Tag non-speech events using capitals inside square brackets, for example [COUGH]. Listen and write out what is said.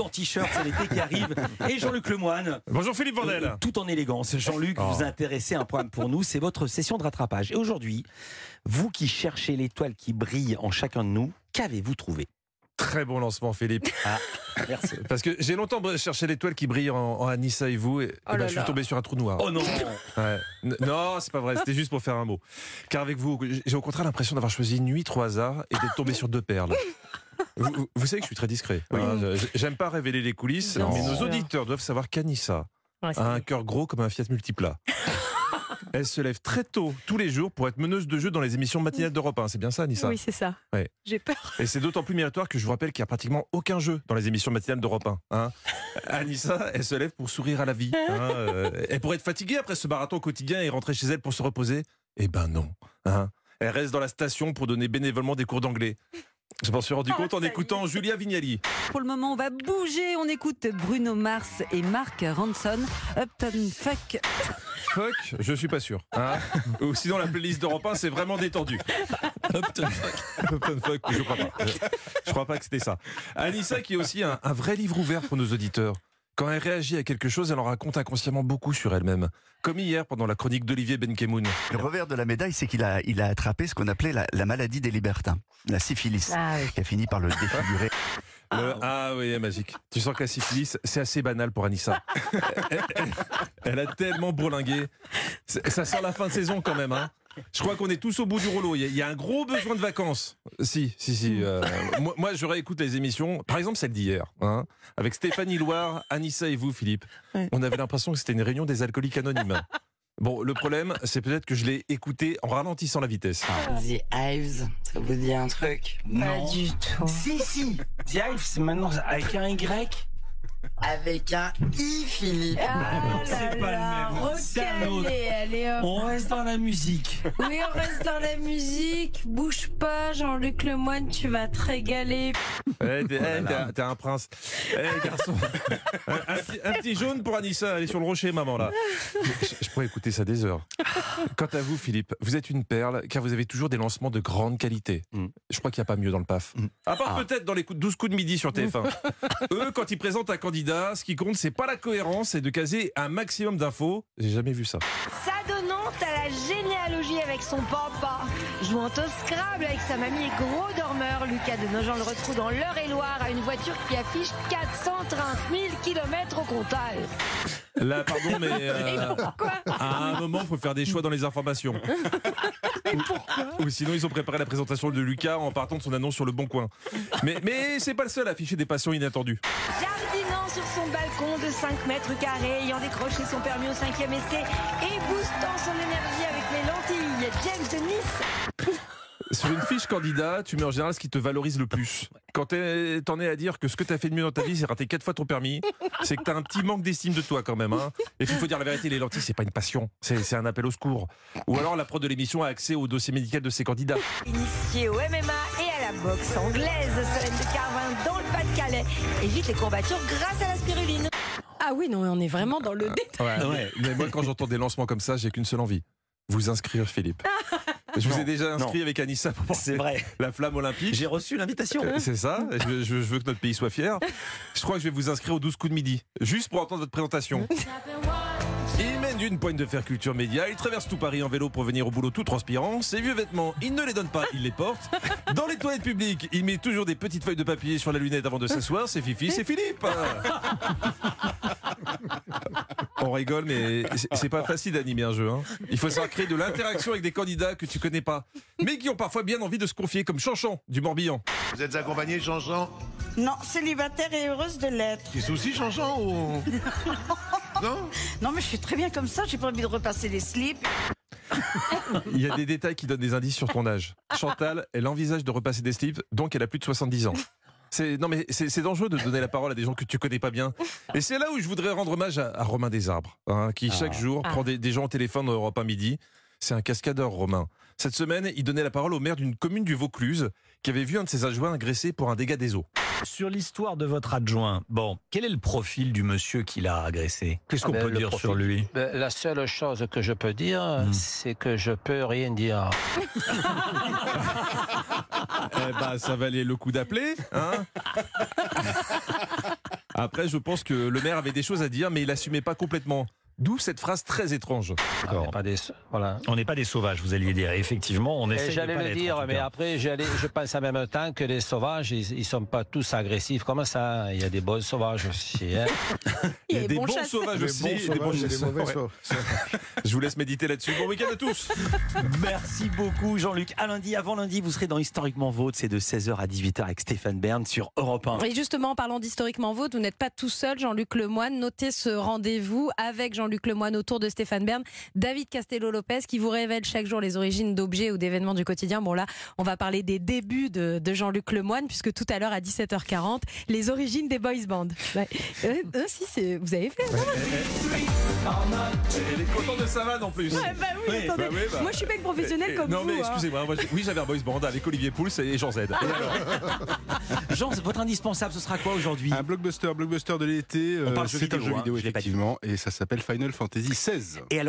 en t-shirt, c'est l'été qui arrive. Et Jean-Luc Lemoine. Bonjour Philippe Vandel. Euh, tout en élégance. Jean-Luc, Oh. vous intéressez à un programme pour nous, c'est votre session de rattrapage. Et aujourd'hui, vous qui cherchez l'étoile qui brille en chacun de nous, qu'avez-vous trouvé? Très bon lancement Philippe. Ah, merci. [LAUGHS] Parce que j'ai longtemps cherché l'étoile qui brille en, en Anissa et vous et, et Oh ben, là je suis tombé sur un trou noir. Oh non [LAUGHS] Ouais. Non, c'est pas vrai, c'était juste pour faire un mot. Car avec vous, j'ai au contraire l'impression d'avoir choisi une nuit trop hasard et d'être tombé sur deux perles. [LAUGHS] Vous, savez que je suis très discret. hein, J'aime pas révéler les coulisses, mais nos auditeurs doivent savoir qu'Anissa Ouais, a un cœur gros comme un Fiat Multipla. [LAUGHS] Elle se lève très tôt, tous les jours, pour être meneuse de jeu dans les émissions matinales d'Europe 1. C'est bien ça, Anissa? Oui, c'est ça. Ouais. J'ai peur. Et c'est d'autant plus méritoire que je vous rappelle qu'il n'y a pratiquement aucun jeu dans les émissions matinales d'Europe 1. Hein. [LAUGHS] Anissa, elle se lève pour sourire à la vie. hein, euh, elle pourrait être fatiguée après ce marathon quotidien et rentrer chez elle pour se reposer? Eh ben non. hein. Elle reste dans la station pour donner bénévolement des cours d'anglais. Je m'en suis rendu Oh, compte en écoutant Julia Vignali. Pour le moment, on va bouger. On écoute Bruno Mars et Mark Ronson. Upton Fuck. Fuck, je suis pas sûr. hein. [LAUGHS] Ou sinon la playlist d'Europe 1 c'est vraiment détendu. Upton fuck. Upton fuck, je crois pas. Je, je crois pas que c'était ça. Anissa qui est aussi un, un vrai livre ouvert pour nos auditeurs. Quand elle réagit à quelque chose, elle en raconte inconsciemment beaucoup sur elle-même. Comme hier pendant la chronique d'Olivier Benkemoun. Le revers de la médaille, c'est qu'il a, il a attrapé ce qu'on appelait la, la maladie des libertins, la syphilis, Ah oui. qui a fini par le défigurer. [LAUGHS] Le- ah oui, magique. Tu sens que la syphilis, c'est assez banal pour Anissa. [LAUGHS] elle, elle- elle a tellement bourlingué. Ça sent la fin de saison quand même. Hein. Je crois qu'on est tous au bout du rouleau. Il y, a, il y a un gros besoin de vacances. Si, si, si. euh, [LAUGHS] moi, moi, je réécoute les émissions. Par exemple, celle d'hier. Hein, avec Stéphanie Loire, Anissa et vous, Philippe. On avait l'impression que c'était une réunion des alcooliques anonymes. Bon, le problème, c'est peut-être que je l'ai écouté en ralentissant la vitesse. The Hives, ça vous dit un truc? Pas du tout. Si, si The Hive, c'est maintenant avec un Y. Avec un I, Philippe. Ah C'est là pas le là, même, c'est un autre. allez hop. On reste dans la musique. Oui, on reste dans la musique. Bouge pas, Jean-Luc Lemoyne, tu vas te régaler. T'es eh, t'es- t'es un prince. Eh, garçon. [LAUGHS] Un, un petit, un petit jaune pour Anissa. Elle est sur le rocher, maman, là. Je, je pourrais écouter ça des heures. Quant à vous, Philippe, vous êtes une perle, car vous avez toujours des lancements de grande qualité. Mm. Je crois qu'il n'y a pas mieux dans le PAF. Mm. À part Ah. peut-être dans les coups- 12 coups de midi sur TF1. [LAUGHS] Eux, quand ils présentent un candidat, ce qui compte, c'est pas la cohérence, c'est de caser un maximum d'infos. J'ai jamais vu ça. S'adonnant à la généalogie avec son papa, jouant au Scrabble avec sa mamie et gros dormeur, Lucas de Nogent le retrouve dans l'Eure-et-Loire à une voiture qui affiche 430 000 km au comptage. Là, pardon, mais [LAUGHS] euh, à un moment, il faut faire des choix dans les informations. [LAUGHS] ou, sinon, ils ont préparé la présentation de Lucas en partant de son annonce sur le Bon Coin. Mais, mais c'est pas le seul à afficher des passions inattendues. Jardinant sur son balcon de 5 mètres carrés, ayant décroché son permis au cinquième essai et boostant son énergie avec les lentilles, James de Nice. Sur une fiche candidat, tu mets en général ce qui te valorise le plus. Quand t'en es à dire que ce que t'as fait de mieux dans ta vie, c'est rater quatre fois ton permis, c'est que t'as un petit manque d'estime de toi quand même. Hein. Et puis il faut dire la vérité, les lentilles, c'est pas une passion, c'est c'est un appel au secours. Ou alors la prod de l'émission a accès au dossier médical de ses candidats. Initié au MMA et à la boxe anglaise, Solène de Carvin dans le Pas-de-Calais évite les courbatures grâce à la spiruline. Ah oui, non, on est vraiment dans le détail. Ouais. Mais moi, quand j'entends des lancements comme ça, j'ai qu'une seule envie. Vous inscrire, Philippe. [LAUGHS] Je vous ai déjà inscrit non. avec Anissa pour porter C'est vrai. [LAUGHS] la flamme olympique. J'ai reçu l'invitation. Euh, C'est ça. Je, je- veux que notre pays soit fier. Je crois que je vais vous inscrire aux 12 coups de midi, juste pour entendre votre présentation. Il mène d'une poigne de fer culture média. Il traverse tout Paris en vélo pour venir au boulot tout transpirant. Ses vieux vêtements, il ne les donne pas, il les porte. Dans les toilettes publiques, il met toujours des petites feuilles de papier sur la lunette avant de s'asseoir. C'est Fifi, c'est Philippe. On rigole, mais c'est- pas facile d'animer un jeu. hein. Il faut savoir créer de l'interaction avec des candidats que tu connais pas, mais qui ont parfois bien envie de se confier, comme Chanchon du Morbihan. Vous êtes accompagné, Jean-Jean Non, célibataire et heureuse de l'être. Des soucis, ou... [LAUGHS] Non Non, mais je suis très bien comme ça, j'ai pas envie de repasser les slips. Il y a des détails qui donnent des indices sur ton âge. Chantal, elle envisage de repasser des slips, donc elle a plus de 70 ans. C'est non mais c'est dangereux de donner la parole à des gens que tu connais pas bien. [LAUGHS] Et c'est là où je voudrais rendre hommage à, à Romain Desarbres, hein, qui chaque jour Ah. prend des, des gens au téléphone dans Europe 1 midi. C'est un cascadeur, Romain. Cette semaine, il donnait la parole au maire d'une commune du Vaucluse qui avait vu un de ses adjoints agressé pour un dégât des eaux. Sur l'histoire de votre adjoint, bon, quel est le profil du monsieur qui l'a agressé? Qu'est-ce qu'on Ah ben, peut dire profil. sur lui Ben, La seule chose que je peux dire, Hmm. c'est que je peux rien dire. [LAUGHS] Eh ben, ça valait le coup d'appeler, hein Après, je pense que le maire avait des choses à dire, mais il assumait pas complètement. D'où cette phrase très étrange. D'accord. On n'est pas des, voilà. On n'est pas des sauvages, vous alliez dire. Effectivement, on Et essaie de J'allais pas le dire, mais après, je pense en même temps que les sauvages, ils, ils sont pas tous agressifs comme ça. Il y a des bons sauvages aussi. hein. [LAUGHS] Il y a des bon bons sauvages aussi. des bons sauvages. Je vous laisse méditer là-dessus. Bon week-end à tous. [LAUGHS] Merci beaucoup Jean-Luc. À lundi, avant lundi, vous serez dans Historiquement Vôtre, c'est de 16h à 18h avec Stéphane Bern sur Europe 1. Et justement, en parlant d'historiquement vôtre, vous n'êtes pas tout seul, Jean-Luc Lemoine. Notez ce rendez-vous avec Jean-Luc Lemoine autour de Stéphane Bern, David Castello-Lopez qui vous révèle chaque jour les origines d'objets ou d'événements du quotidien. Bon là, on va parler des débuts de, de Jean-Luc Lemoine puisque tout à l'heure à 17h40, les origines des boys bands. Ouais. Euh, euh, si, c'est- vous avez fait. non? Elle est contente de sa vanne en plus. Ouais, bah oui, Oui, attendez. bah oui, bah. Moi, je suis pas une professionnelle comme non, vous. mais hein. excusez-moi. oui, j'avais un boys band avec Olivier Pouls et Jean Z. Et alors Jean, votre indispensable, ce sera quoi aujourd'hui? Un blockbuster, blockbuster de l'été. On parle euh, jeux c'est un vidéo, jeu hein, vidéo dit. effectivement, et ça s'appelle Final Fantasy XVI.